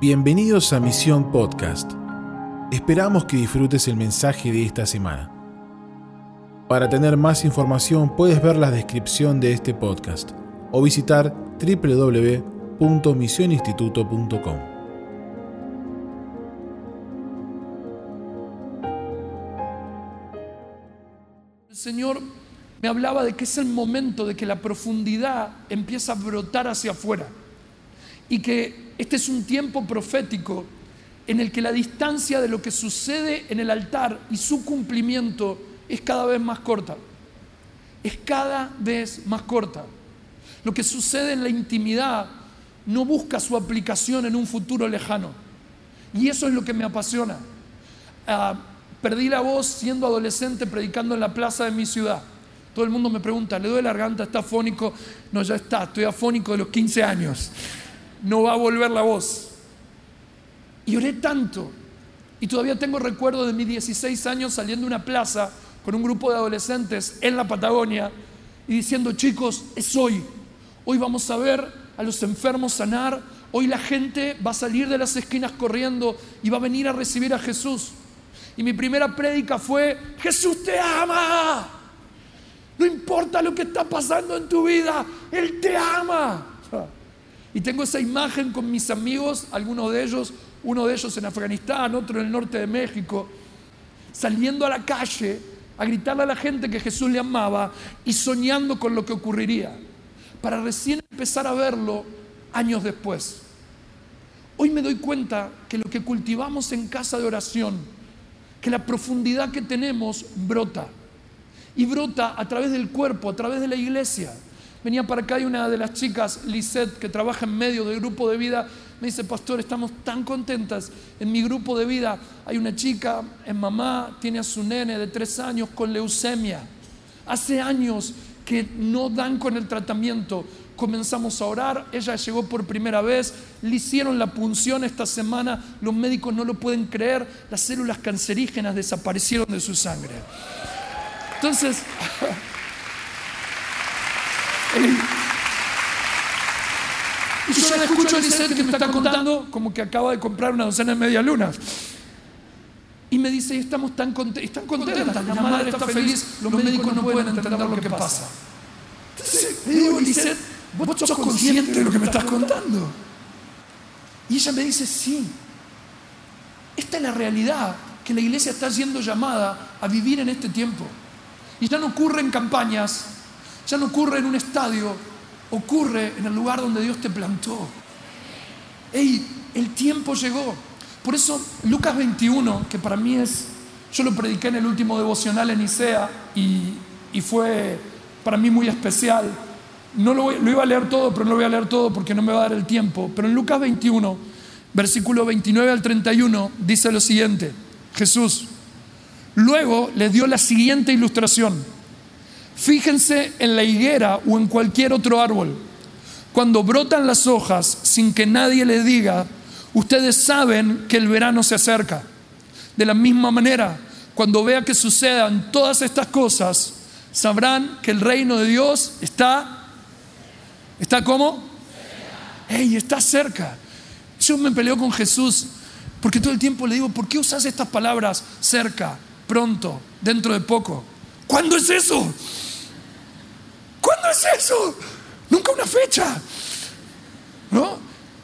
Bienvenidos a Misión Podcast. Esperamos que disfrutes el mensaje de esta semana. Para tener más información puedes ver la descripción de este podcast o visitar www.misioninstituto.com. El Señor me hablaba de que es el momento de que la profundidad empieza a brotar hacia afuera y que este es un tiempo profético en el que la distancia de lo que sucede en el altar y su cumplimiento es cada vez más corta. Es cada vez más corta. Lo que sucede en la intimidad no busca su aplicación en un futuro lejano. Y eso es lo que me apasiona. Ah, perdí la voz siendo adolescente predicando en la plaza de mi ciudad. Todo el mundo me pregunta, ¿le doy la garganta? ¿Está afónico? No, ya está, estoy afónico de los 15 años. No va a volver la voz. Y oré tanto. Y todavía tengo recuerdo de mis 16 años saliendo de una plaza con un grupo de adolescentes en la Patagonia y diciendo, chicos, es hoy. Hoy vamos a ver a los enfermos sanar. Hoy la gente va a salir de las esquinas corriendo y va a venir a recibir a Jesús. Y mi primera prédica fue, Jesús te ama. No importa lo que está pasando en tu vida, Él te ama. Y tengo esa imagen con mis amigos, algunos de ellos, uno de ellos en Afganistán, otro en el norte de México, saliendo a la calle a gritarle a la gente que Jesús le amaba y soñando con lo que ocurriría, para recién empezar a verlo años después. Hoy me doy cuenta que lo que cultivamos en casa de oración, que la profundidad que tenemos brota. Y brota a través del cuerpo, a través de la iglesia. Venía para acá y una de las chicas, Lisette, que trabaja en medio del grupo de vida, me dice, pastor, estamos tan contentas. En mi grupo de vida hay una chica, es mamá, tiene a su nene de tres años con leucemia. Hace años que no dan con el tratamiento. Comenzamos a orar, ella llegó por primera vez, le hicieron la punción esta semana, los médicos no lo pueden creer, las células cancerígenas desaparecieron de su sangre. Entonces, y yo le escucho a Lisette que me está contando como que acaba de comprar una docena de media lunas. Y me dice, estamos tan, están contentas, la madre está feliz, los médicos no pueden entender lo que pasa. Entonces le digo, Lisette, vos sos consciente de lo que me estás contando. Y ella me dice, sí, esta es la realidad que la iglesia está siendo llamada a vivir en este tiempo. Y ya no ocurre en campañas, ya no ocurre en un estadio, ocurre en el lugar donde Dios te plantó. Ey, el tiempo llegó. Por eso Lucas 21, que para mí es, yo lo prediqué en el último devocional en Isea y, y fue para mí muy especial. No lo, iba a leer todo, pero no lo voy a leer todo porque no me va a dar el tiempo. Pero en Lucas 21, versículo 29 al 31, dice lo siguiente, Jesús. Luego le dio la siguiente ilustración. Fíjense en la higuera o en cualquier otro árbol. Cuando brotan las hojas sin que nadie les diga, ustedes saben que el verano se acerca. De la misma manera, cuando vea que sucedan todas estas cosas, sabrán que el reino de Dios está, ¿está cómo? ¡Ey, está cerca! Yo me peleo con Jesús porque todo el tiempo le digo, ¿por qué usas estas palabras cerca, pronto, dentro de poco? ¿Cuándo es eso? ¿Cuándo es eso? Nunca una fecha. ¿No?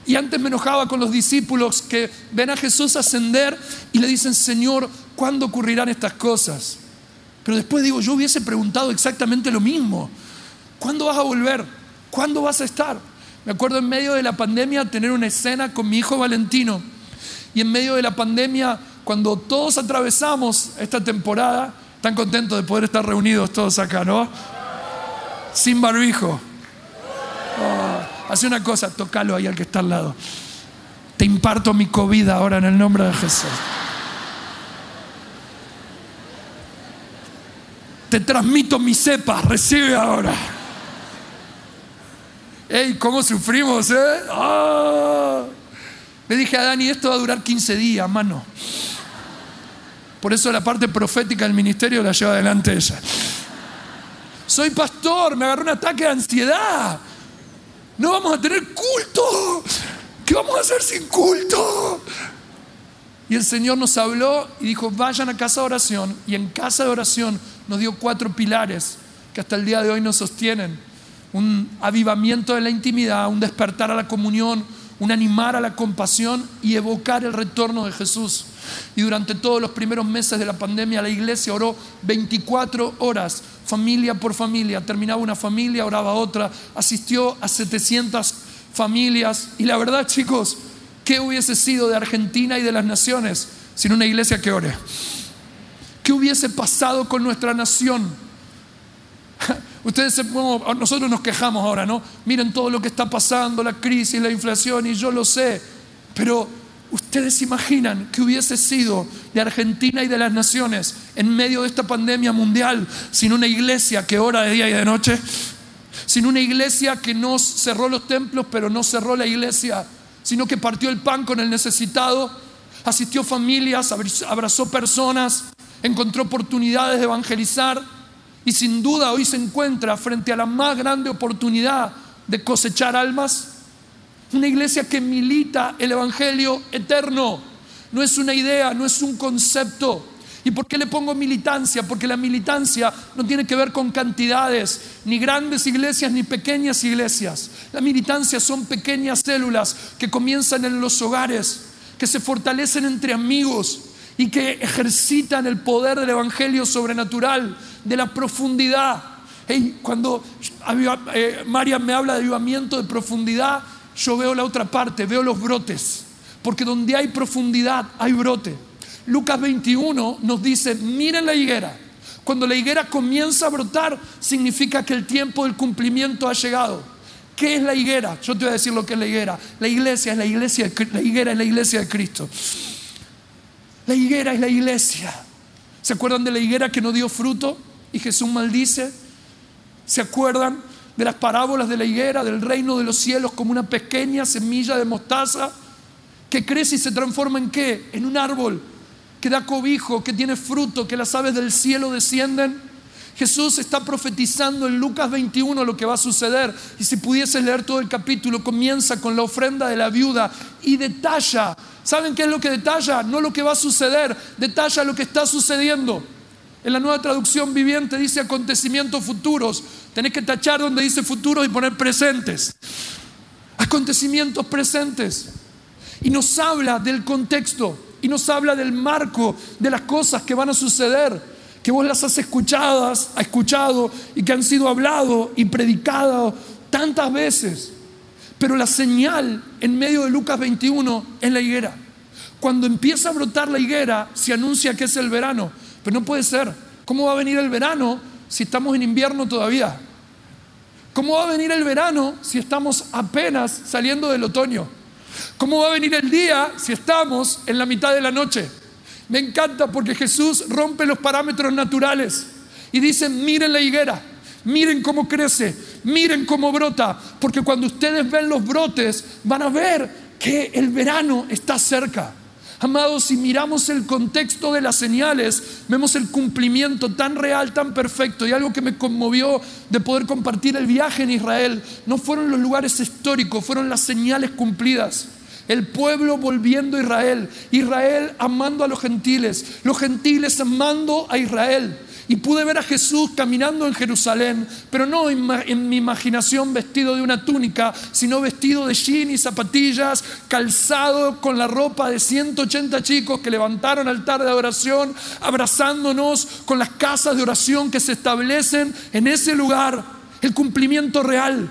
Y antes me enojaba con los discípulos que ven a Jesús ascender y le dicen, Señor, ¿cuándo ocurrirán estas cosas? Pero después digo, yo hubiese preguntado exactamente lo mismo. ¿Cuándo vas a volver? ¿Cuándo vas a estar? Me acuerdo en medio de la pandemia tener una escena con mi hijo Valentino. Y en medio de la pandemia, cuando todos atravesamos esta temporada, tan contentos de poder estar reunidos todos acá, ¿no? sin barbijo. Oh, hace una cosa, tocalo ahí al que está al lado. Te imparto mi COVID ahora en el nombre de Jesús. Te transmito mi cepa, recibe ahora. ¡Ey, cómo sufrimos, eh! Oh. Le dije a Dani, esto va a durar 15 días, mano. Por eso la parte profética del ministerio la lleva adelante ella. Soy pastor, me agarró un ataque de ansiedad. No vamos a tener culto. ¿qué vamos a hacer sin culto? Y el Señor nos habló y dijo, vayan a casa de oración. Y en casa de oración nos dio cuatro pilares que hasta el día de hoy nos sostienen. Un avivamiento de la intimidad, un despertar a la comunión, un animar a la compasión y evocar el retorno de Jesús. Y durante todos los primeros meses de la pandemia la iglesia oró 24 horas, familia por familia. Terminaba una familia, oraba otra, asistió a 700 familias. Y la verdad chicos, ¿qué hubiese sido de Argentina y de las naciones sin una iglesia que ore? ¿Qué hubiese pasado con nuestra nación? Ustedes, nosotros nos quejamos ahora, ¿no? Miren todo lo que está pasando, la crisis, la inflación, y yo lo sé. Pero ustedes imaginan que hubiese sido de Argentina y de las naciones en medio de esta pandemia mundial sin una iglesia que ora de día y de noche, sin una iglesia que no cerró los templos, pero no cerró la iglesia, sino que partió el pan con el necesitado, asistió familias, abrazó personas, encontró oportunidades de evangelizar y sin duda hoy se encuentra frente a la más grande oportunidad de cosechar almas. Una iglesia que milita el Evangelio eterno. No es una idea, no es un concepto. ¿Y por qué le pongo militancia? Porque la militancia no tiene que ver con cantidades, ni grandes iglesias ni pequeñas iglesias. La militancia son pequeñas células que comienzan en los hogares, que se fortalecen entre amigos, y que ejercitan el poder del Evangelio sobrenatural, de la profundidad. cuando eh, María me habla de avivamiento de profundidad, yo veo la otra parte, veo los brotes, porque donde hay profundidad hay brote. Lucas 21 nos dice, miren la higuera, cuando la higuera comienza a brotar, significa que el tiempo del cumplimiento ha llegado. ¿Qué es la higuera? Yo te voy a decir lo que es la higuera. La iglesia es la iglesia, la higuera es la iglesia de Cristo. La higuera es la iglesia. ¿Se acuerdan de la higuera que no dio fruto y Jesús maldice? ¿Se acuerdan de las parábolas de la higuera, del reino de los cielos como una pequeña semilla de mostaza que crece y se transforma en qué? En un árbol que da cobijo, que tiene fruto, que las aves del cielo descienden. Jesús está profetizando en Lucas 21 lo que va a suceder. Y si pudieses leer todo el capítulo, comienza con la ofrenda de la viuda y detalla ¿Saben qué es lo que detalla? No lo que va a suceder, detalla lo que está sucediendo. En la nueva traducción viviente dice acontecimientos futuros. Tenés que tachar donde dice futuros y poner presentes. Acontecimientos presentes. Y nos habla del contexto y nos habla del marco de las cosas que van a suceder, que vos las has escuchadas, has escuchado y que han sido hablado y predicado tantas veces. Pero la señal en medio de Lucas 21 es la higuera. Cuando empieza a brotar la higuera, se anuncia que es el verano. Pero no puede ser. ¿Cómo va a venir el verano si estamos en invierno todavía? ¿Cómo va a venir el verano si estamos apenas saliendo del otoño? ¿Cómo va a venir el día si estamos en la mitad de la noche? Me encanta porque Jesús rompe los parámetros naturales y dice, miren la higuera, miren cómo crece, miren cómo brota, porque cuando ustedes ven los brotes van a ver que el verano está cerca. Amados, si miramos el contexto de las señales, vemos el cumplimiento tan real, tan perfecto. Y algo que me conmovió de poder compartir el viaje en Israel, no fueron los lugares históricos, fueron las señales cumplidas. El pueblo volviendo a Israel, Israel amando a los gentiles, los gentiles amando a Israel. Y pude ver a Jesús caminando en Jerusalén, pero no en, mi imaginación vestido de una túnica, sino vestido de jean y zapatillas, calzado con la ropa de 180 chicos que levantaron altar de adoración, abrazándonos con las casas de oración que se establecen en ese lugar, el cumplimiento real.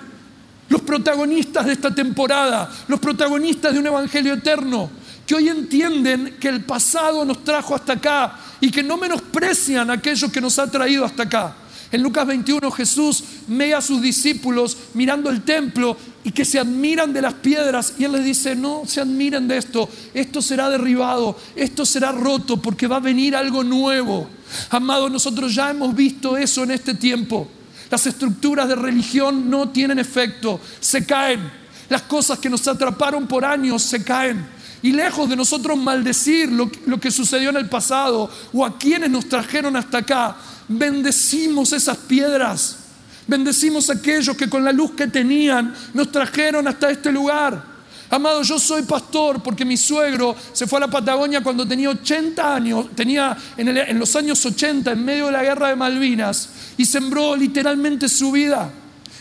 Los protagonistas de esta temporada, los protagonistas de un evangelio eterno, que hoy entienden que el pasado nos trajo hasta acá y que no menosprecian a aquellos que nos ha traído hasta acá. En Lucas 21 Jesús ve a sus discípulos mirando el templo y que se admiran de las piedras y Él les dice, no se admiren de esto, esto será derribado, esto será roto porque va a venir algo nuevo. Amados, nosotros ya hemos visto eso en este tiempo. Las estructuras de religión no tienen efecto, se caen. Las cosas que nos atraparon por años se caen. Y lejos de nosotros maldecir lo, que sucedió en el pasado o a quienes nos trajeron hasta acá, bendecimos esas piedras. Bendecimos a aquellos que con la luz que tenían nos trajeron hasta este lugar. Amado, yo soy pastor porque mi suegro se fue a la Patagonia cuando tenía 80 años, tenía en, en, los años 80, en medio de la guerra de Malvinas, y sembró literalmente su vida.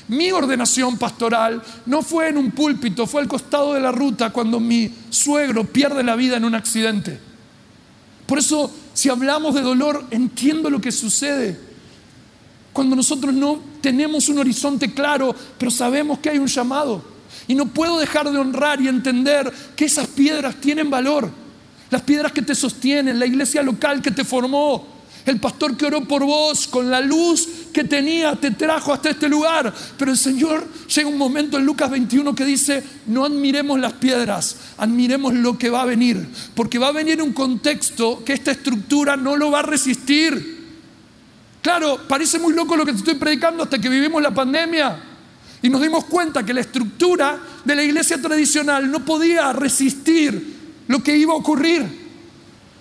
Mi ordenación pastoral no fue en un púlpito, fue al costado de la ruta cuando mi suegro pierde la vida en un accidente. Por eso, si hablamos de dolor, entiendo lo que sucede. Cuando nosotros no tenemos un horizonte claro, pero sabemos que hay un llamado. Y no puedo dejar de honrar y entender que esas piedras tienen valor. Las piedras que te sostienen, la iglesia local que te formó, el pastor que oró por vos con la luz que tenía te trajo hasta este lugar. Pero el Señor llega un momento en Lucas 21 que dice, no admiremos las piedras, admiremos lo que va a venir. Porque va a venir un contexto que esta estructura no lo va a resistir. Claro, parece muy loco lo que te estoy predicando hasta que vivimos la pandemia. Y nos dimos cuenta que la estructura de la iglesia tradicional no podía resistir lo que iba a ocurrir.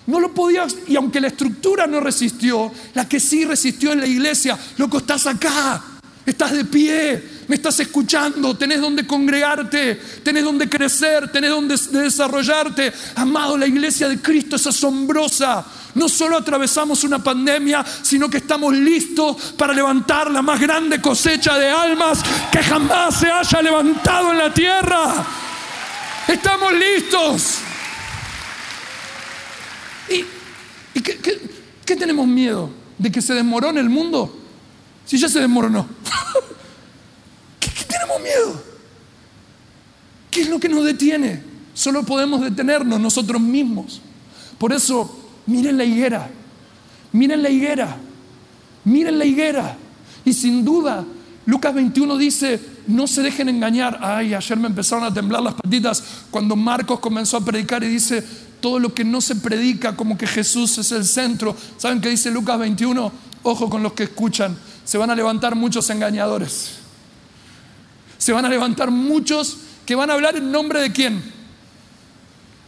No lo podía, y aunque la estructura no resistió, la que sí resistió en la iglesia, loco, estás acá, estás de pie, me estás escuchando, tenés donde congregarte, tenés donde crecer, tenés donde desarrollarte. Amado, la iglesia de Cristo es asombrosa. No solo atravesamos una pandemia, sino que estamos listos para levantar la más grande cosecha de almas que jamás se haya levantado en la tierra. Estamos listos. ¿Y, qué, tenemos miedo? ¿De que se desmorone el mundo? Si ya se desmoronó. ¿Qué, ¿Qué tenemos miedo? ¿Qué es lo que nos Solo podemos detenernos nosotros mismos. Por eso, miren la higuera, miren la higuera, miren la higuera. Y sin duda, Lucas 21 dice, no se dejen engañar. Ay, ayer me empezaron a temblar las patitas cuando Marcos comenzó a predicar y dice, todo lo que no se predica como que Jesús es el centro. ¿Saben qué dice Lucas 21? Ojo con los que escuchan. Se van a levantar muchos engañadores. Se van a levantar muchos que van a hablar en nombre de quién?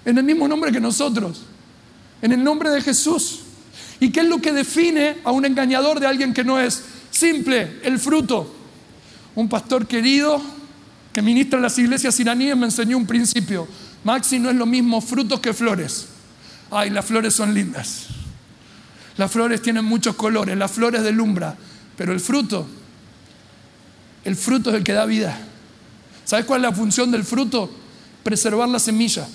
En el mismo nombre que nosotros. En el nombre de Jesús. ¿Y qué es lo que define a un engañador de alguien que no es? Simple, el fruto. Un pastor querido que ministra en las iglesias iraníes me enseñó un principio. Maxi, no es lo mismo frutos que flores. Ay, las flores son lindas. Las flores tienen muchos colores, las flores delumbra, pero el fruto, el fruto es el que da vida. ¿Sabes cuál es la función del fruto? Preservar la semilla.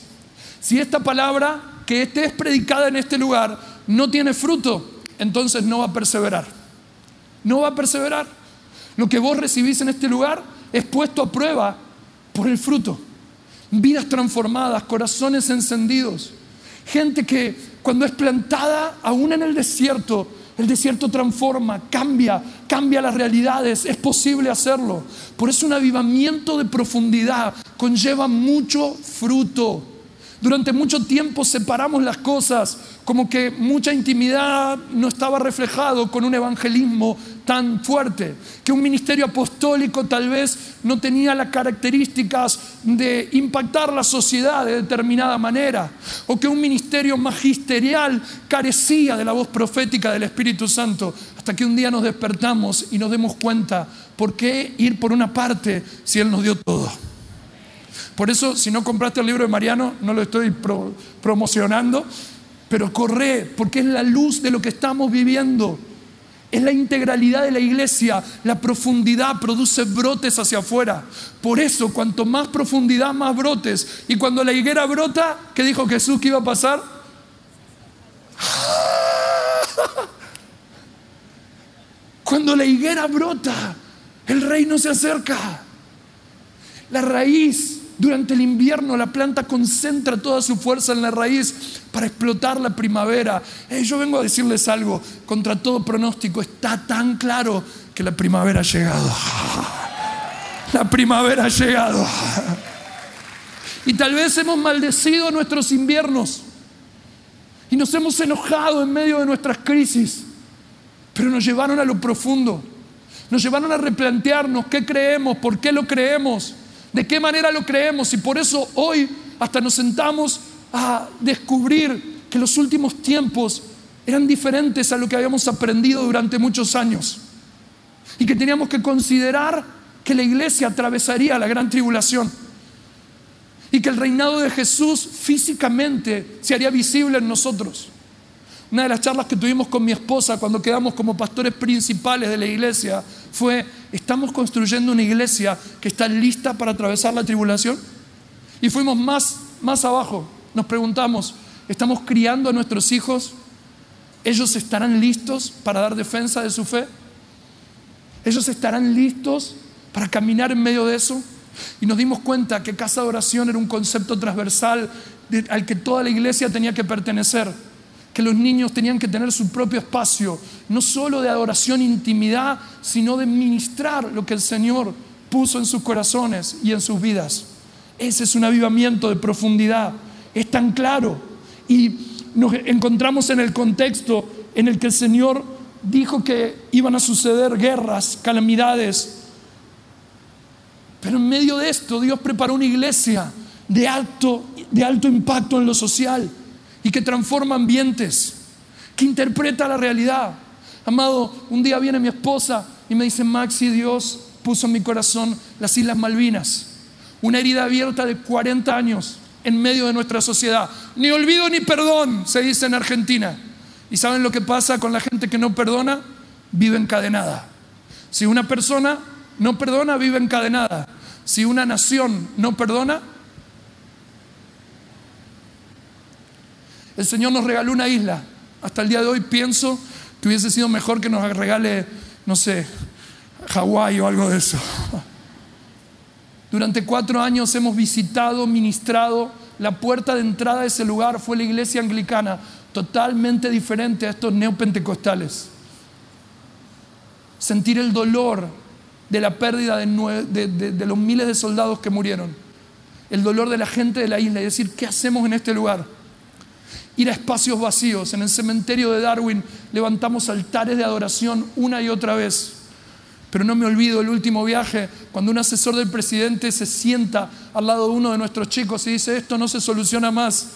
Si esta palabra que esté es predicada en este lugar no tiene fruto, entonces no va a perseverar. No va a perseverar. Lo que vos recibís en este lugar es puesto a prueba por el fruto vidas transformadas, corazones encendidos, gente que cuando es plantada aún en el desierto, el desierto transforma, cambia, cambia las realidades, es posible hacerlo. Por eso un avivamiento de profundidad conlleva mucho fruto. Durante mucho tiempo separamos las cosas, como que mucha intimidad no estaba reflejado con un evangelismo tan fuerte, que un ministerio apostólico tal vez no tenía las características de impactar la sociedad de determinada manera, o que un ministerio magisterial carecía de la voz profética del Espíritu Santo, hasta que un día nos despertamos y nos demos cuenta, ¿por qué ir por una parte si Él nos dio todo? Por eso, si no compraste el libro de Mariano, no lo estoy promocionando, pero corre, porque es la luz de lo que estamos viviendo. Es la integralidad de la iglesia. La profundidad produce brotes hacia afuera. Por eso, cuanto más profundidad, más brotes. Y cuando la higuera brota, ¿qué dijo Jesús que iba a pasar? Cuando la higuera brota, el reino se acerca. La raíz durante el invierno la planta concentra toda su fuerza en la raíz para explotar la primavera. Eh, yo vengo a decirles algo, contra todo pronóstico, está tan claro que la primavera ha llegado. La primavera ha llegado. Y tal vez hemos maldecido nuestros inviernos y nos hemos enojado en medio de nuestras crisis, pero nos llevaron a lo profundo, nos llevaron a replantearnos qué creemos, por qué lo creemos de qué manera lo creemos y por eso hoy hasta nos sentamos a descubrir que los últimos tiempos eran diferentes a lo que habíamos aprendido durante muchos años y que teníamos que considerar que la iglesia atravesaría la gran tribulación y que el reinado de Jesús físicamente se haría visible en nosotros. Una de las charlas que tuvimos con mi esposa cuando quedamos como pastores principales de la iglesia fue, ¿estamos construyendo una iglesia que está lista para atravesar la tribulación? Y fuimos más, más abajo, nos preguntamos, ¿estamos criando a nuestros hijos? ¿Ellos estarán listos para dar defensa de su fe? ¿Ellos estarán listos para caminar en medio de eso? Y nos dimos cuenta que casa de oración era un concepto transversal al que toda la iglesia tenía que pertenecer que los niños tenían que tener su propio espacio, no solo de adoración e intimidad, sino de ministrar lo que el Señor puso en sus corazones y en sus vidas. Ese es un avivamiento de profundidad, es tan claro. Y nos encontramos en el contexto en el que el Señor dijo que iban a suceder guerras, calamidades. Pero en medio de esto Dios preparó una iglesia de alto, de alto impacto en lo social y que transforma ambientes, que interpreta la realidad. Amado, un día viene mi esposa y me dice, Maxi, Dios puso en mi corazón las Islas Malvinas, una herida abierta de 40 años en medio de nuestra sociedad. Ni olvido ni perdón, se dice en Argentina. ¿Y saben lo que pasa con la gente que no perdona? Vive encadenada. Si una persona no perdona, vive encadenada. Si una nación no perdona, El Señor nos regaló una isla. Hasta el día de hoy pienso que hubiese sido mejor que nos regale, no sé, Hawái o algo de eso. Durante cuatro años hemos visitado, ministrado. La puerta de entrada de ese lugar fue la iglesia anglicana, totalmente diferente a estos neopentecostales. Sentir el dolor de la pérdida de, de, los miles de soldados que murieron. El dolor de la gente de la isla y decir, ¿qué hacemos en este lugar? ir a espacios vacíos. En el cementerio de Darwin levantamos altares de adoración una y otra vez. Pero no me olvido el último viaje, cuando un asesor del presidente se sienta al lado de uno de nuestros chicos y dice, esto no se soluciona más.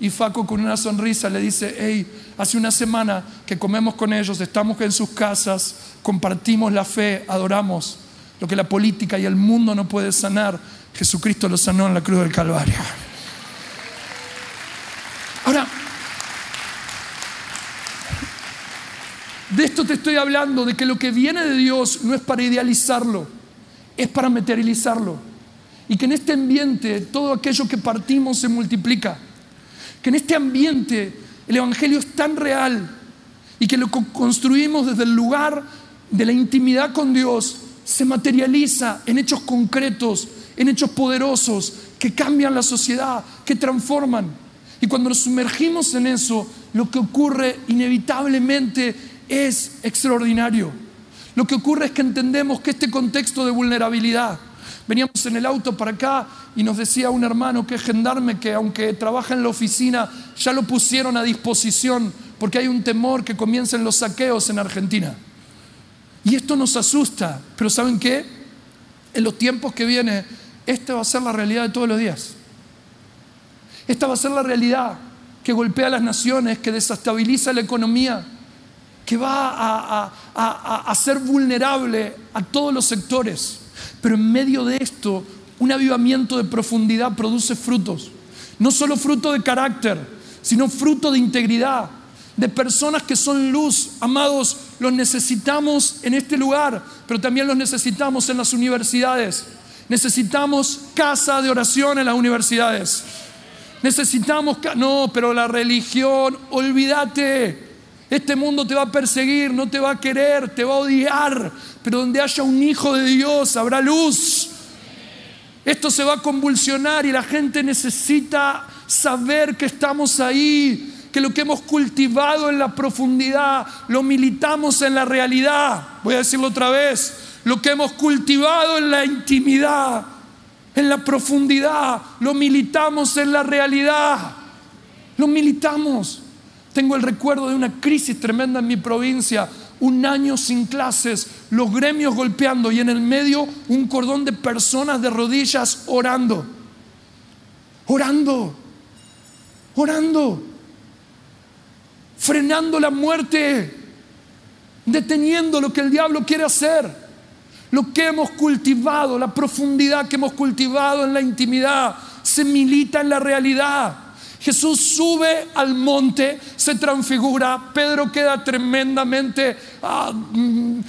Y Faco con una sonrisa le dice, hey, hace una semana que comemos con ellos, estamos en sus casas, compartimos la fe, adoramos lo que la política y el mundo no puede sanar. Jesucristo lo sanó en la cruz del Calvario. Ahora, de esto te estoy hablando, de que lo que viene de Dios no es para idealizarlo, es para materializarlo. Y que en este ambiente todo aquello que partimos se multiplica. Que en este ambiente el Evangelio es tan real y que lo construimos desde el lugar de la intimidad con Dios se materializa en hechos concretos, en hechos poderosos que cambian la sociedad, que transforman. Y cuando nos sumergimos en eso, lo que ocurre inevitablemente es extraordinario. Lo que ocurre es que entendemos que este contexto de vulnerabilidad, veníamos en el auto para acá y nos decía un hermano que es gendarme que aunque trabaja en la oficina, ya lo pusieron a disposición porque hay un temor que comiencen los saqueos en Argentina. Y esto nos asusta, pero ¿saben qué? En los tiempos que vienen, esta va a ser la realidad de todos los días. Esta va a ser la realidad que golpea a las naciones, que desestabiliza la economía, que va a, ser vulnerable a todos los sectores. Pero en medio de esto, un avivamiento de profundidad produce frutos. No solo fruto de carácter, sino fruto de integridad, de personas que son luz. Amados, los necesitamos en este lugar, pero también los necesitamos en las universidades. Necesitamos casa de oración en las universidades. Necesitamos, no, pero la religión, olvídate. Este mundo te va a perseguir, no te va a querer, te va a odiar, pero donde haya un hijo de Dios habrá luz. Esto se va a convulsionar y la gente necesita saber que estamos ahí, que lo que hemos cultivado en la profundidad lo militamos en la realidad. Voy a decirlo otra vez, lo que hemos cultivado en la intimidad en la profundidad, lo militamos en la realidad, lo militamos. Tengo el recuerdo de una crisis tremenda en mi provincia, un año sin clases, los gremios golpeando y en el medio un cordón de personas de rodillas orando, orando, orando, frenando la muerte, deteniendo lo que el diablo quiere hacer. Lo que hemos cultivado, la profundidad que hemos cultivado en la intimidad, se milita en la realidad. Jesús sube al monte, se transfigura, Pedro queda tremendamente ah, mm,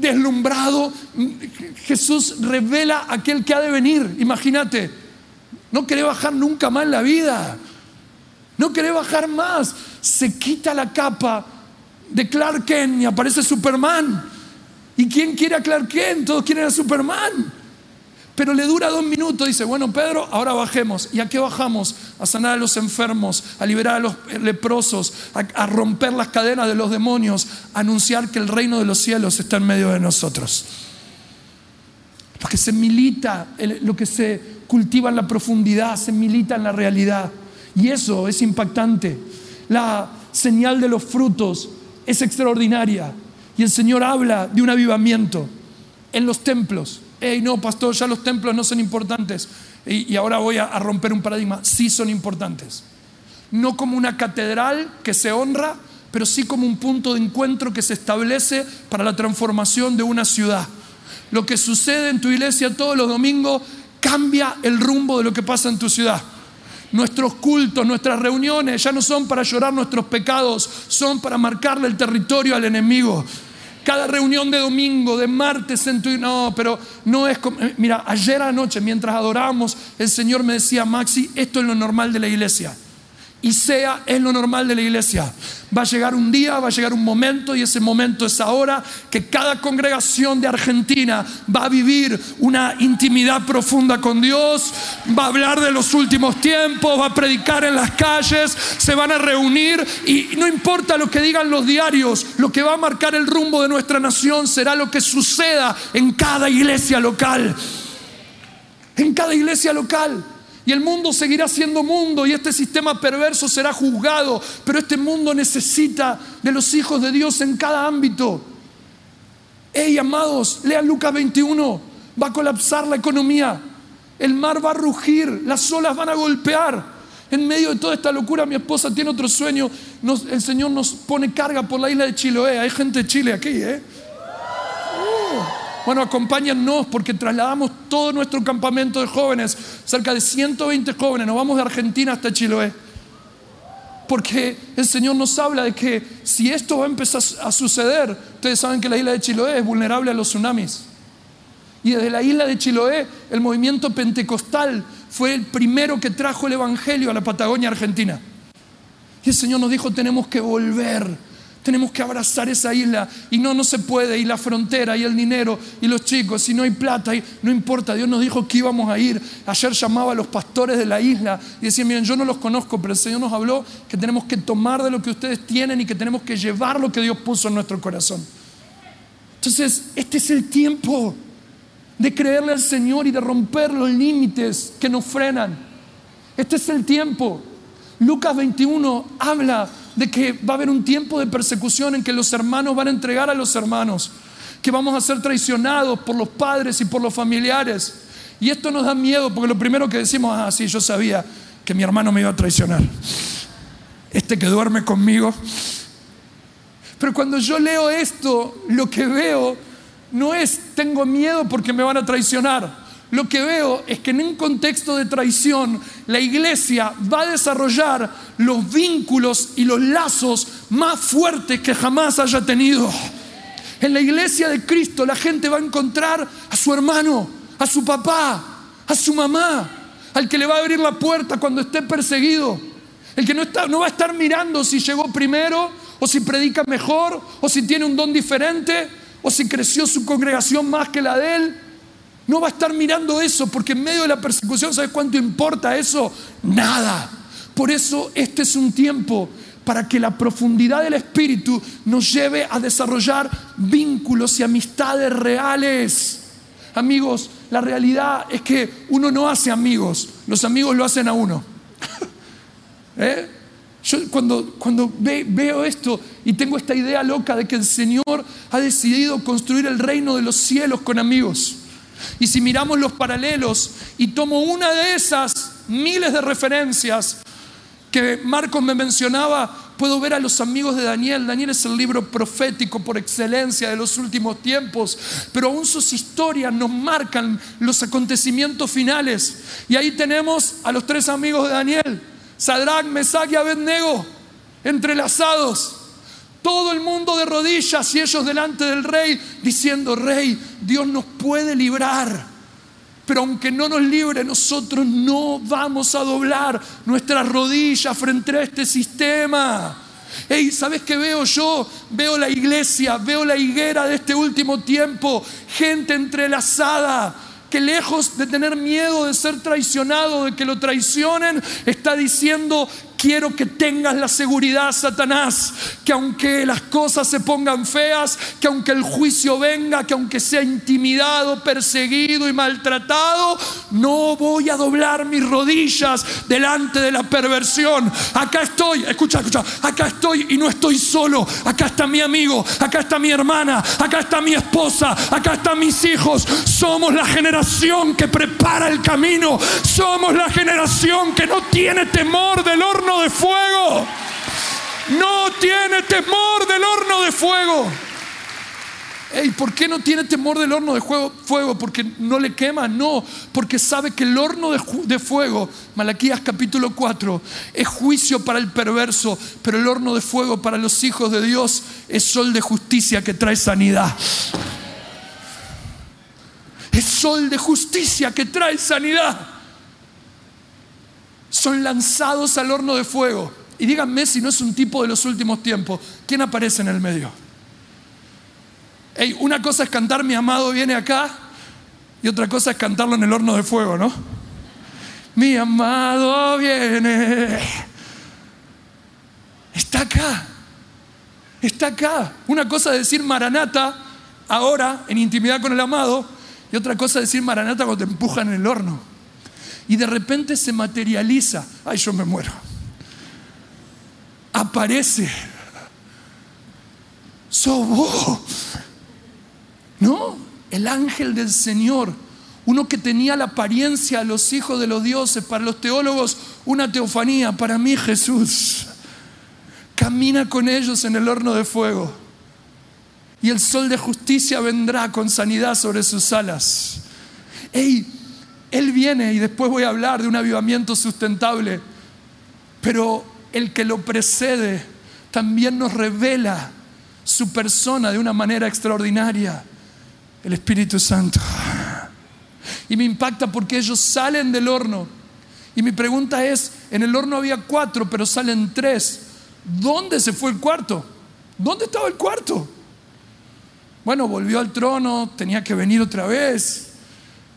deslumbrado. Jesús revela aquel que ha de venir. Imagínate, no quiere bajar nunca más en la vida. No quiere bajar más. Se quita la capa de Clark Kent y aparece Superman. ¿Y quién quiere a Clark Kent? Todos quieren a Superman. Pero le dura dos minutos. Dice, bueno, Pedro, ahora bajemos. ¿Y a qué bajamos? A sanar a los enfermos, a liberar a los leprosos, a, romper las cadenas de los demonios, a anunciar que el reino de los cielos está en medio de nosotros. Lo que se milita, lo que se cultiva en la profundidad, se milita en la realidad. Y eso es impactante. La señal de los frutos es extraordinaria. Y el Señor habla de un avivamiento en los templos hey, no, pastor, ya los templos no son importantes. Y, ahora voy a, a romper un paradigma. Sí son importantes. No como una catedral que se honra, pero sí como un punto de encuentro que se establece para la transformación de una ciudad. Lo que sucede en tu iglesia todos los domingos cambia el rumbo de lo que pasa en tu ciudad. Nuestros cultos, nuestras reuniones ya no son para llorar nuestros pecados, son para marcarle el territorio al enemigo. Cada reunión de domingo, de martes en tu... No, pero no es como... Eh, mira, ayer anoche mientras adorábamos, el Señor me decía, Maxi, esto es lo normal de la iglesia y sea es lo normal de la iglesia. Va a llegar un día, va a llegar un momento y ese momento es ahora que cada congregación de Argentina va a vivir una intimidad profunda con Dios, va a hablar de los últimos tiempos, va a predicar en las calles, se van a reunir y no importa lo que digan los diarios, lo que va a marcar el rumbo de nuestra nación será lo que suceda en cada iglesia local. En cada iglesia local. Y el mundo seguirá siendo mundo y este sistema perverso será juzgado, pero este mundo necesita de los hijos de Dios en cada ámbito. Hey, amados, lean Lucas 21, va a colapsar la economía, el mar va a rugir, las olas van a golpear. En medio de toda esta locura, mi esposa tiene otro sueño. el Señor nos pone carga por la isla de Chiloé. Hay gente de Chile aquí, ¿eh? Bueno, acompáñennos porque trasladamos todo nuestro campamento de jóvenes, cerca de 120 jóvenes, nos vamos de Argentina hasta Chiloé. Porque el Señor nos habla de que si esto va a empezar a suceder, ustedes saben que la isla de Chiloé es vulnerable a los tsunamis. Y desde la isla de Chiloé, el movimiento pentecostal fue el primero que trajo el Evangelio a la Patagonia Argentina. Y el Señor nos dijo, tenemos que volver tenemos que abrazar esa isla y no, no se puede, y la frontera, y el dinero, y los chicos, si no hay plata, no importa, Dios nos dijo que íbamos a ir. Ayer llamaba a los pastores de la isla y decía, miren, yo no los conozco, pero el Señor nos habló que tenemos que tomar de lo que ustedes tienen y que tenemos que llevar lo que Dios puso en nuestro corazón. Entonces, este es el tiempo de creerle al Señor y de romper los límites que nos frenan. Este es el tiempo. Lucas 21 habla de que va a haber un tiempo de persecución en que los hermanos van a entregar a los hermanos, que vamos a ser traicionados por los padres y por los familiares. Y esto nos da miedo porque lo primero que decimos, ah, sí, yo sabía que mi hermano me iba a traicionar. Este que duerme conmigo. Pero cuando yo leo esto, lo que veo no es tengo miedo porque me van a traicionar lo que veo es que en un contexto de traición, la iglesia va a desarrollar los vínculos y los lazos más fuertes que jamás haya tenido. En la iglesia de Cristo la gente va a encontrar a su hermano, a su papá, a su mamá, al que le va a abrir la puerta cuando esté perseguido, el que no, no va a estar mirando si llegó primero o si predica mejor o si tiene un don diferente o si creció su congregación más que la de él. No va a estar mirando eso porque en medio de la persecución, ¿sabes cuánto importa eso? Nada. Por eso este es un tiempo para que la profundidad del Espíritu nos lleve a desarrollar vínculos y amistades reales. Amigos, la realidad es que uno no hace amigos, los amigos lo hacen a uno. ¿Eh? Yo cuando, cuando veo esto y tengo esta idea loca de que el Señor ha decidido construir el reino de los cielos con amigos. Y si miramos los paralelos y tomo una de esas miles de referencias que Marcos me mencionaba puedo ver a los amigos de Daniel. Daniel es el libro profético por excelencia de los últimos tiempos, pero aún sus historias nos marcan los acontecimientos finales. Y ahí tenemos a los tres amigos de Daniel, Sadrach, Mesach y Abednego, entrelazados. Todo el mundo de rodillas y ellos delante del rey diciendo, rey, Dios nos puede librar. Pero aunque no nos libre, nosotros no vamos a doblar nuestras rodillas frente a este sistema. Hey, ¿sabes qué veo yo? Veo la iglesia, veo la higuera de este último tiempo, gente entrelazada, que lejos de tener miedo de ser traicionado, de que lo traicionen, está diciendo, quiero que tengas la seguridad, Satanás, que aunque las cosas se pongan feas, que aunque el juicio venga, que aunque sea intimidado, perseguido y maltratado, no voy a doblar mis rodillas delante de la perversión. Acá estoy, escucha, escucha, acá estoy y no estoy solo. Acá está mi amigo, acá está mi hermana, acá está mi esposa, acá están mis hijos. Somos la generación que prepara el camino. Somos la generación que no tiene temor del horno de fuego. No tiene temor del horno de fuego. ¿Y ¿por qué no tiene temor del horno de fuego? Porque no le quema, no, porque sabe que el horno de, de, fuego, Malaquías capítulo 4, es juicio para el perverso, pero el horno de fuego para los hijos de Dios es sol de justicia que trae sanidad. Es sol de justicia que trae sanidad son lanzados al horno de fuego. Y díganme si no es un tipo de los últimos tiempos. ¿Quién aparece en el medio? una cosa es cantar mi amado viene acá y otra cosa es cantarlo en el horno de fuego, ¿no? Mi amado viene. Está acá. Está acá. Una cosa es decir Maranata ahora en intimidad con el amado y otra cosa es decir Maranata cuando te empujan en el horno y de repente se materializa. Ay, yo me muero. Aparece. Sobo. ¿No? El ángel del Señor. Uno que tenía la apariencia a los hijos de los dioses, para los teólogos una teofanía, para mí Jesús. Camina con ellos en el horno de fuego. Y el sol de justicia vendrá con sanidad sobre sus alas. ¡Ey! Él viene y después voy a hablar de un avivamiento sustentable, pero el que lo precede también nos revela su persona de una manera extraordinaria, el Espíritu Santo. Y me impacta porque ellos salen del horno. Y mi pregunta es, en el horno había cuatro, pero salen tres. ¿Dónde se fue el cuarto? ¿Dónde estaba el cuarto? Bueno, volvió al trono, tenía que venir otra vez,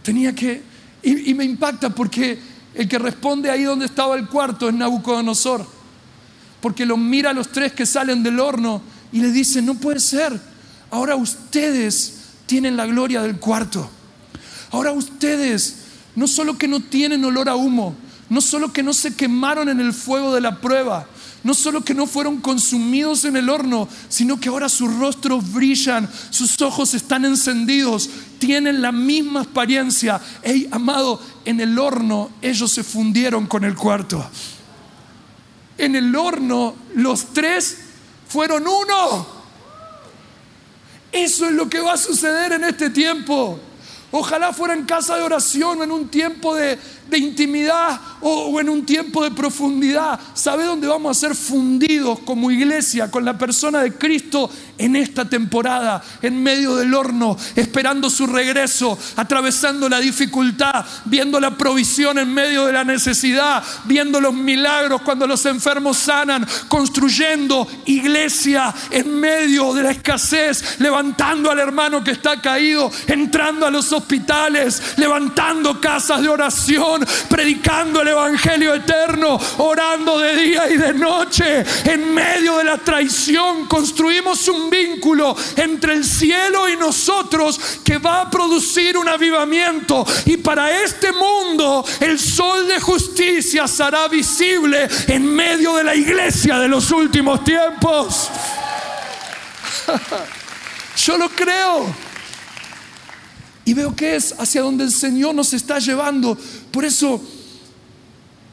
tenía que... Y, me impacta porque el que responde ahí donde estaba el cuarto es Nabucodonosor. Porque lo mira a los tres que salen del horno y le dice, no puede ser. Ahora ustedes tienen la gloria del cuarto. Ahora ustedes no solo que no tienen olor a humo, no solo que no se quemaron en el fuego de la prueba, no solo que no fueron consumidos en el horno, sino que ahora sus rostros brillan, sus ojos están encendidos, tienen la misma apariencia. Hey, amado, en el horno ellos se fundieron con el cuarto. En el horno los tres fueron uno. Eso es lo que va a suceder en este tiempo. Ojalá fuera en casa de oración en un tiempo de, de intimidad o, en un tiempo de profundidad. ¿Sabe dónde vamos a ser fundidos como iglesia con la persona de Cristo en esta temporada? En medio del horno, esperando su regreso, atravesando la dificultad, viendo la provisión en medio de la necesidad, viendo los milagros cuando los enfermos sanan, construyendo iglesia en medio de la escasez, levantando al hermano que está caído, entrando a los hospitales, levantando casas de oración predicando el Evangelio eterno, orando de día y de noche. En medio de la traición construimos un vínculo entre el cielo y nosotros que va a producir un avivamiento. Y para este mundo el sol de justicia será visible en medio de la iglesia de los últimos tiempos. Yo lo creo. Y veo que es hacia donde el Señor nos está llevando. Por eso,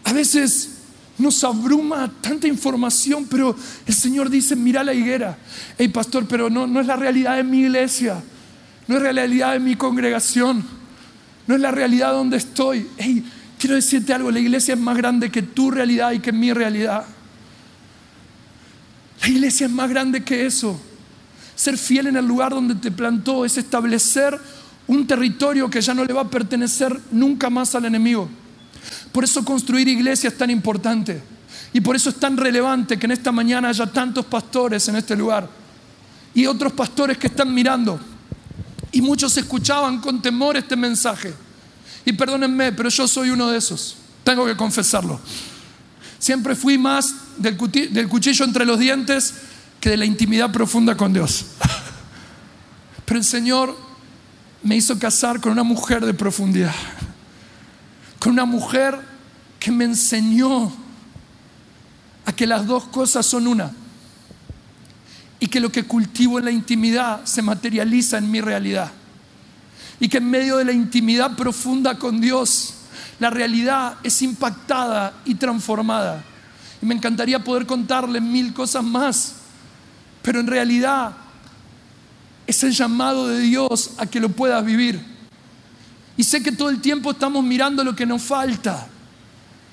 a veces nos abruma tanta información, pero el Señor dice, mira la higuera. Hey, pastor, pero no, no es la realidad de mi iglesia, no es la realidad de mi congregación, no es la realidad donde estoy. Hey, quiero decirte algo, la iglesia es más grande que tu realidad y que mi realidad. La iglesia es más grande que eso. Ser fiel en el lugar donde te plantó es establecer un territorio que ya no le va a pertenecer nunca más al enemigo. Por eso construir iglesia es tan importante. Y por eso es tan relevante que en esta mañana haya tantos pastores en este lugar. Y otros pastores que están mirando. Y muchos escuchaban con temor este mensaje. Y perdónenme, pero yo soy uno de esos. Tengo que confesarlo. Siempre fui más del, cuchillo entre los dientes que de la intimidad profunda con Dios. Pero el Señor me hizo casar con una mujer de profundidad con una mujer que me enseñó a que las dos cosas son una y que lo que cultivo en la intimidad se materializa en mi realidad y que en medio de la intimidad profunda con Dios la realidad es impactada y transformada. Y me encantaría poder contarle mil cosas más, pero en realidad es el llamado de Dios a que lo puedas vivir. Y sé que todo el tiempo estamos mirando lo que nos falta.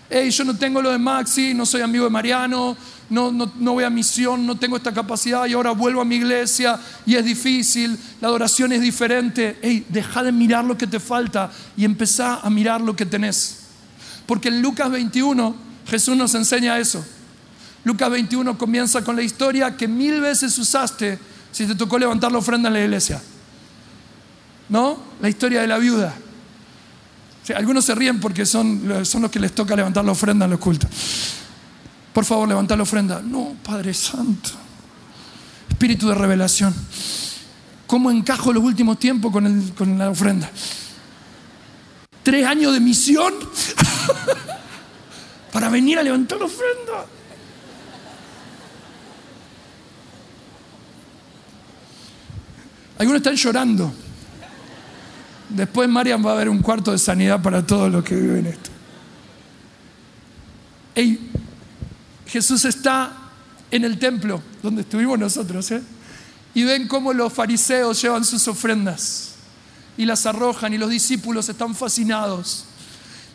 Hey, yo no tengo lo de Maxi, no soy amigo de Mariano, no, no, no, voy a misión, no tengo esta capacidad y ahora vuelvo a mi iglesia y es difícil, la adoración es diferente. Hey, deja de mirar lo que te falta y empezá a mirar lo que tenés. Porque en Lucas 21 Jesús nos enseña eso. Lucas 21 comienza con la historia que mil veces usaste si te tocó levantar la ofrenda en la iglesia. ¿No? La historia de la viuda algunos se ríen porque son, son los que les toca levantar la ofrenda en los cultos. Por favor, levantar la ofrenda. No, Padre Santo. Espíritu de revelación. ¿Cómo encajo los últimos tiempos con, con la ofrenda? Tres años de misión para venir a levantar la ofrenda. Algunos están llorando. Después Marian va a haber un cuarto de sanidad para todos los que viven esto. Jesús está en el templo donde estuvimos nosotros, ¿eh? y ven cómo los fariseos llevan sus ofrendas y las arrojan y los discípulos están fascinados.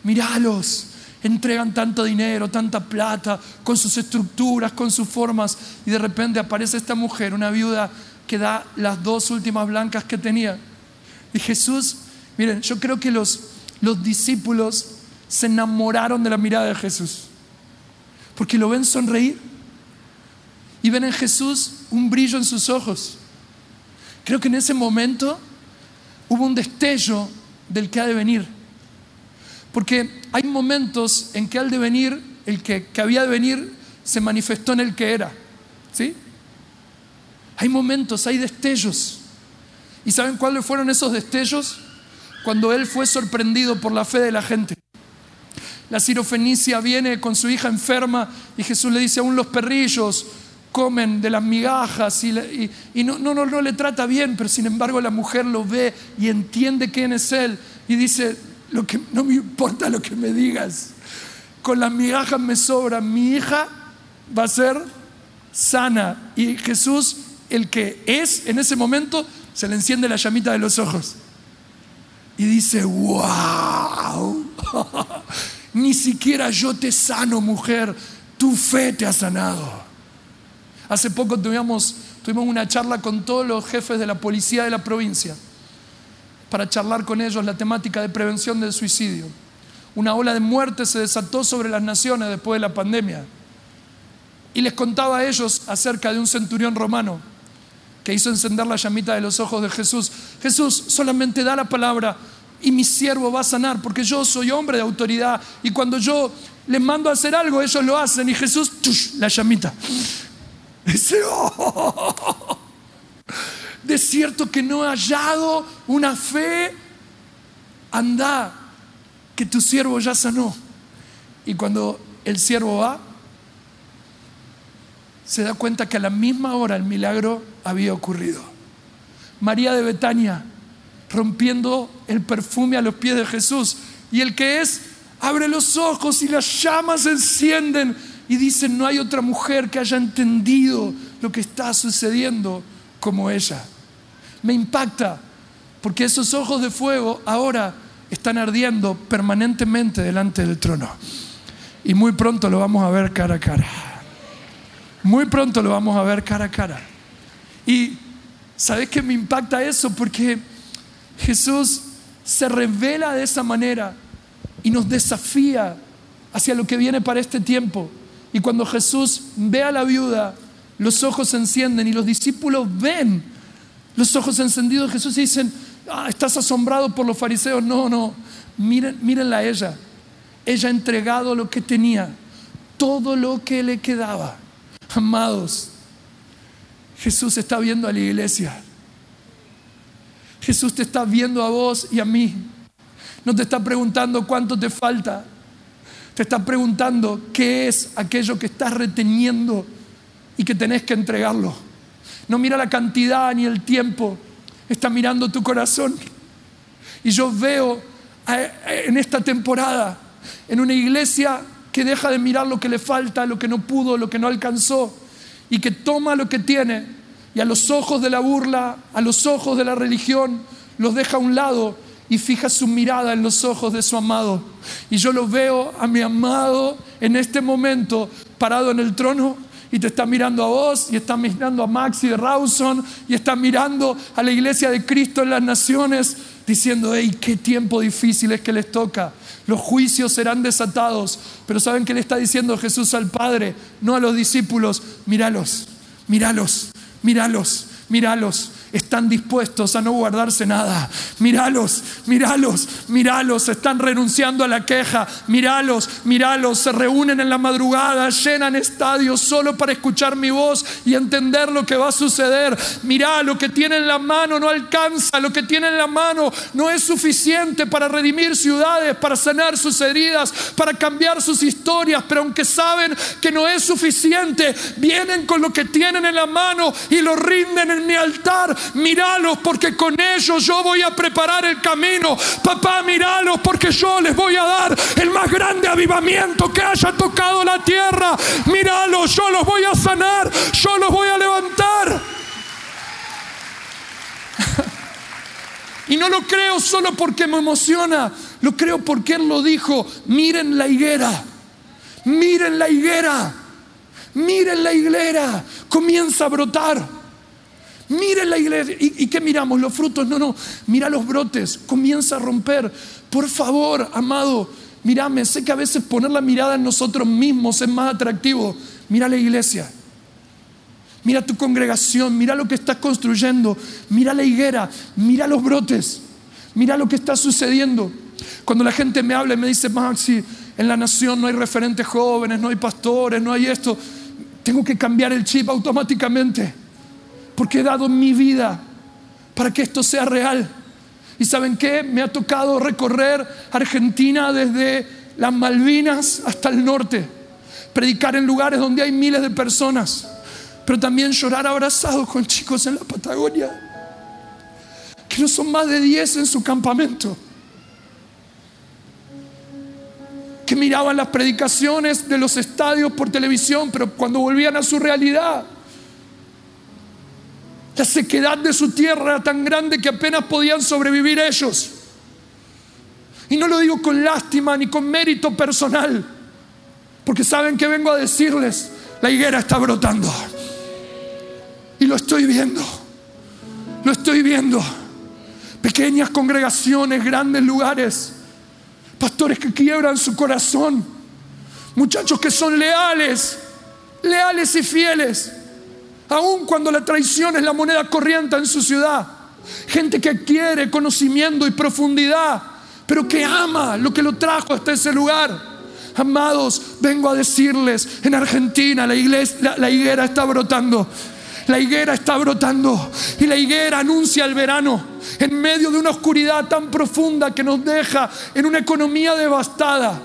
Míralos, entregan tanto dinero, tanta plata, con sus estructuras, con sus formas, y de repente aparece esta mujer, una viuda que da las dos últimas blancas que tenía. Y Jesús Miren, yo creo que los, los discípulos se enamoraron de la mirada de Jesús. Porque lo ven sonreír y ven en Jesús un brillo en sus ojos. Creo que en ese momento hubo un destello del que ha de venir. Porque hay momentos en que al de venir, el que, que había de venir, se manifestó en el que era. ¿Sí? Hay momentos, hay destellos. ¿Y saben cuáles fueron esos destellos? cuando él fue sorprendido por la fe de la gente. La sirofenicia viene con su hija enferma y Jesús le dice, aún los perrillos comen de las migajas y, no, no, no, le trata bien, pero sin embargo la mujer lo ve y entiende quién es él y dice, lo que, no me importa lo que me digas, con las migajas me sobra, mi hija va a ser sana. Y Jesús, el que es en ese momento, se le enciende la llamita de los ojos y dice, wow, ni siquiera yo te sano, mujer, tu fe te ha sanado. Hace poco tuvimos, tuvimos una charla con todos los jefes de la policía de la provincia para charlar con ellos la temática de prevención del suicidio. Una ola de muerte se desató sobre las naciones después de la pandemia. Y les contaba a ellos acerca de un centurión romano que hizo encender la llamita de los ojos de Jesús. Jesús solamente da la palabra y mi siervo va a sanar, porque yo soy hombre de autoridad y cuando yo les mando a hacer algo, ellos lo hacen y Jesús, la llamita. Dice, oh, de cierto que no he hallado una fe, anda, que tu siervo ya sanó. Y cuando el siervo va, se da cuenta que a la misma hora el milagro había ocurrido. María de Betania, rompiendo el perfume a los pies de Jesús. Y el que es abre los ojos y las llamas se encienden y dicen, no hay otra mujer que haya entendido lo que está sucediendo como ella. Me impacta porque esos ojos de fuego ahora están ardiendo permanentemente delante del trono. Y muy pronto lo vamos a ver cara a cara. Muy pronto lo vamos a ver cara a cara. Y ¿sabes qué me impacta eso? Porque Jesús se revela de esa manera y nos desafía hacia lo que viene para este tiempo. Y cuando Jesús ve a la viuda, los ojos se encienden y los discípulos ven los ojos encendidos de Jesús y dicen, ah, estás asombrado por los fariseos. No, no, miren, mírenla a ella. Ella ha entregado lo que tenía, todo lo que le quedaba. Amados, Jesús está viendo a la iglesia. Jesús te está viendo a vos y a mí. No te está preguntando cuánto te falta. Te está preguntando qué es aquello que estás reteniendo y que tenés que entregarlo. No mira la cantidad ni el tiempo. Está mirando tu corazón. Y yo veo en esta temporada, en una iglesia que deja de mirar lo que le falta, lo que no pudo, lo que no alcanzó, y que toma lo que tiene y a los ojos de la burla, a los ojos de la religión, los deja a un lado y fija su mirada en los ojos de su amado. Y yo lo veo a mi amado en este momento parado en el trono y te está mirando a vos y está mirando a Maxi de Rawson y está mirando a la iglesia de Cristo en las naciones diciendo, hey, qué tiempo difícil es que les toca. Los juicios serán desatados. Pero ¿saben qué le está diciendo Jesús al Padre? No a los discípulos, míralos, míralos, míralos, míralos están dispuestos a no guardarse nada. Míralos, míralos, míralos, están renunciando a la queja. Míralos, míralos, se reúnen en la madrugada, llenan estadios solo para escuchar mi voz y entender lo que va a suceder. Mirá, lo que tiene en la mano no alcanza, lo que tiene en la mano no es suficiente para redimir ciudades, para sanar sus heridas, para cambiar sus historias, pero aunque saben que no es suficiente, vienen con lo que tienen en la mano y lo rinden en mi altar Míralos porque con ellos yo voy a preparar el camino. Papá, míralos porque yo les voy a dar el más grande avivamiento que haya tocado la tierra. Míralos, yo los voy a sanar, yo los voy a levantar. y no lo creo solo porque me emociona, lo creo porque Él lo dijo. Miren la higuera, miren la higuera, miren la higuera, comienza a brotar. Miren la iglesia. ¿Y, qué miramos? Los frutos. No, no. Mira los brotes. Comienza a romper. Por favor, amado, mírame. Sé que a veces poner la mirada en nosotros mismos es más atractivo. Mira la iglesia. Mira tu congregación. Mira lo que estás construyendo. Mira la higuera. Mira los brotes. Mira lo que está sucediendo. Cuando la gente me habla y me dice, Maxi, en la nación no hay referentes jóvenes, no hay pastores, no hay esto, tengo que cambiar el chip automáticamente porque he dado mi vida para que esto sea real. ¿Y saben qué? Me ha tocado recorrer Argentina desde las Malvinas hasta el norte, predicar en lugares donde hay miles de personas, pero también llorar abrazados con chicos en la Patagonia, que no son más de 10 en su campamento, que miraban las predicaciones de los estadios por televisión, pero cuando volvían a su realidad, la sequedad de su tierra era tan grande que apenas podían sobrevivir ellos. Y no lo digo con lástima ni con mérito personal, porque saben que vengo a decirles, la higuera está brotando. Y lo estoy viendo, lo estoy viendo. Pequeñas congregaciones, grandes lugares, pastores que quiebran su corazón, muchachos que son leales, leales y fieles aun cuando la traición es la moneda corriente en su ciudad. Gente que quiere conocimiento y profundidad, pero que ama lo que lo trajo hasta ese lugar. Amados, vengo a decirles, en Argentina la, iglesia, la, higuera está brotando. La higuera está brotando y la higuera anuncia el verano en medio de una oscuridad tan profunda que nos deja en una economía devastada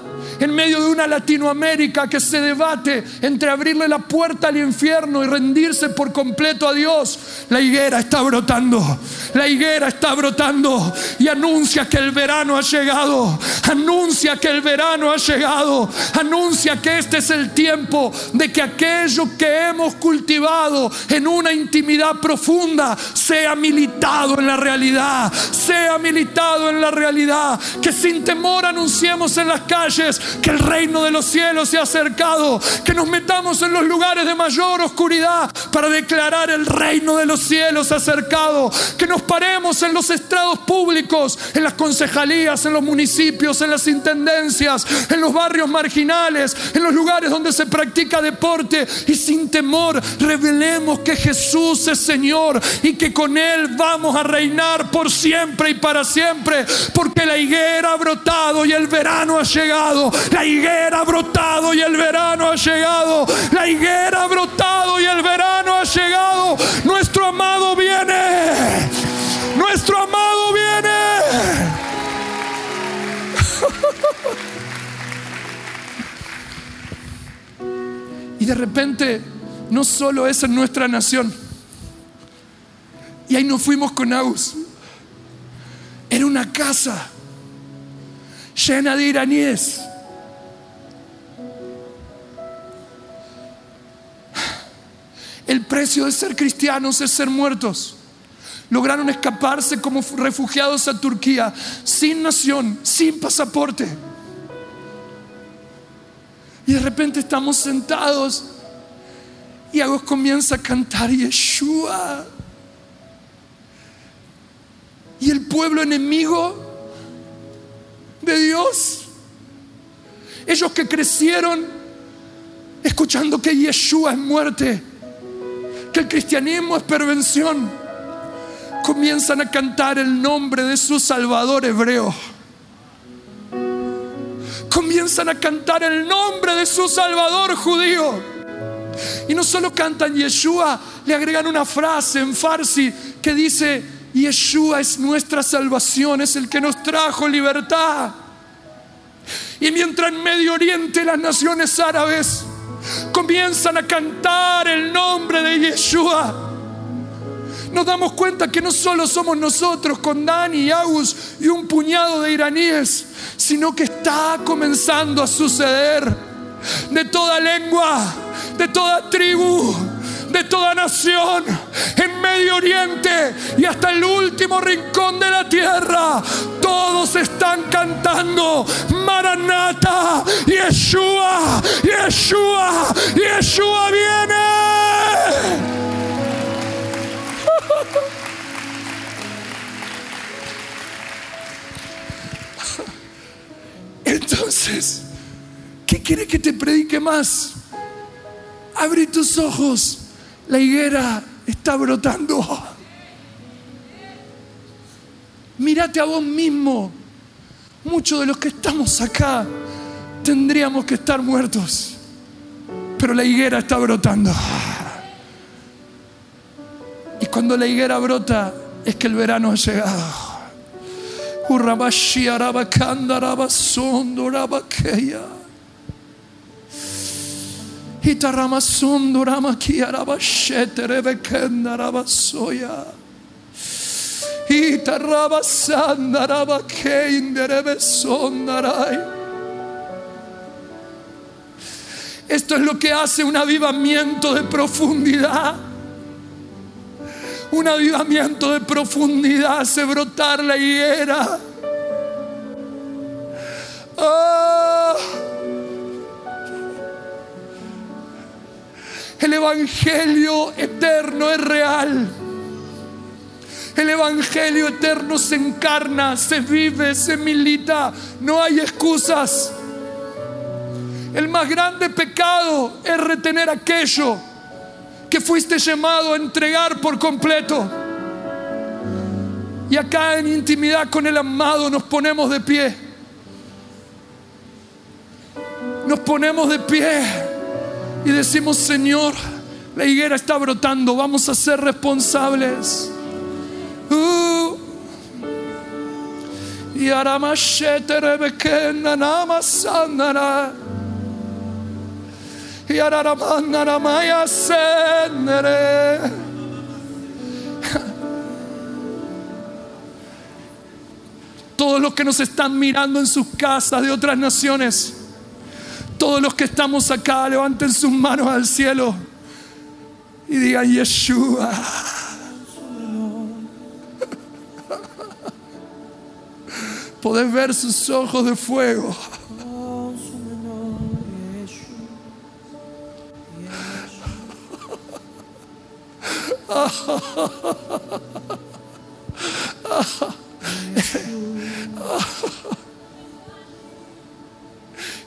en medio de una Latinoamérica que se debate entre abrirle la puerta al infierno y rendirse por completo a Dios, la higuera está brotando. La higuera está brotando y anuncia que el verano ha llegado. Anuncia que el verano ha llegado. Anuncia que este es el tiempo de que aquello que hemos cultivado en una intimidad profunda sea militado en la realidad. Sea militado en la realidad. Que sin temor anunciemos en las calles que el reino de los cielos se ha acercado. Que nos metamos en los lugares de mayor oscuridad para declarar el reino de los cielos acercado. Que nos paremos en los estrados públicos, en las concejalías, en los municipios, en las intendencias, en los barrios marginales, en los lugares donde se practica deporte y sin temor revelemos que Jesús es Señor y que con Él vamos a reinar por siempre y para siempre, porque la higuera ha brotado y el verano ha llegado. La higuera ha brotado y el verano ha llegado. La higuera ha brotado y el verano ha llegado. Nuestro amado viene. Nuestro amado viene. Y de repente, no solo es en nuestra nación. Y ahí nos fuimos con Agus. Era una casa llena de iraníes. Precio de ser cristianos es ser muertos. Lograron escaparse como refugiados a Turquía, sin nación, sin pasaporte. Y de repente estamos sentados y Agos comienza a cantar Yeshua. Y el pueblo enemigo de Dios, ellos que crecieron escuchando que Yeshua es muerte, que el cristianismo es pervención, comienzan a cantar el nombre de su Salvador hebreo. Comienzan a cantar el nombre de su Salvador judío. Y no solo cantan Yeshua, le agregan una frase en farsi que dice, Yeshua es nuestra salvación, es el que nos trajo libertad. Y mientras en Medio Oriente las naciones árabes comienzan a cantar el nombre de Yeshua, nos damos cuenta que no solo somos nosotros con Dani y Agus y un puñado de iraníes, sino que está comenzando a suceder. De toda lengua, de toda tribu, de toda nación, en Medio Oriente y hasta el último rincón de la tierra. Todos están cantando Maranata, Yeshua, Yeshua, Yeshua viene. Entonces, ¿qué quiere que te predique más? Abre tus ojos. La higuera está brotando. Mírate a vos mismo. Muchos de los que estamos acá tendríamos que estar muertos. Pero la higuera está brotando. Y cuando la higuera brota es que el verano ha llegado. Esto es lo que hace un avivamiento de profundidad. Un avivamiento de profundidad hace brotar la higuera. Ah. El Evangelio eterno es real. El Evangelio eterno se encarna, se vive, se milita. No hay excusas. El más grande pecado es retener aquello que fuiste llamado a entregar por completo. Y acá en intimidad con el amado nos ponemos de pie. Nos ponemos de pie y decimos, Señor, la higuera está brotando, vamos a ser responsables. Uh. Yararamannaramaya senere. Todos los que nos están mirando en sus casas de otras naciones, todos los que estamos acá, levanten sus manos al cielo y digan Yeshua. Podés ver sus ojos de fuego.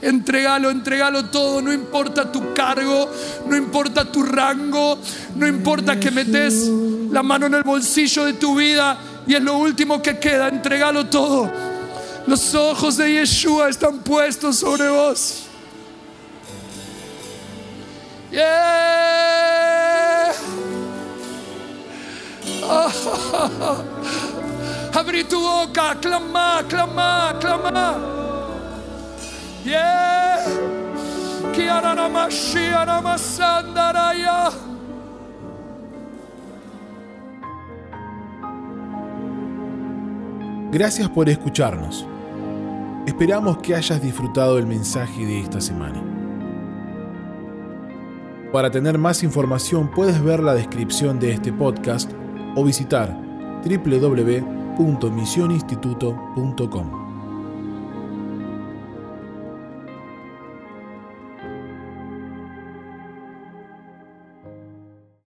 Entregalo, entregalo todo, no importa tu cargo, no importa tu rango, no importa que metes la mano en el bolsillo de tu vida y es lo último que queda, entregalo todo. Los ojos de Yeshua están puestos sobre vos. Yeah. Abrí tu boca, clama, clama, clama. Gracias por escucharnos. Esperamos que hayas disfrutado el mensaje de esta semana. Para tener más información puedes ver la descripción de este podcast o visitar www.misioninstituto.com.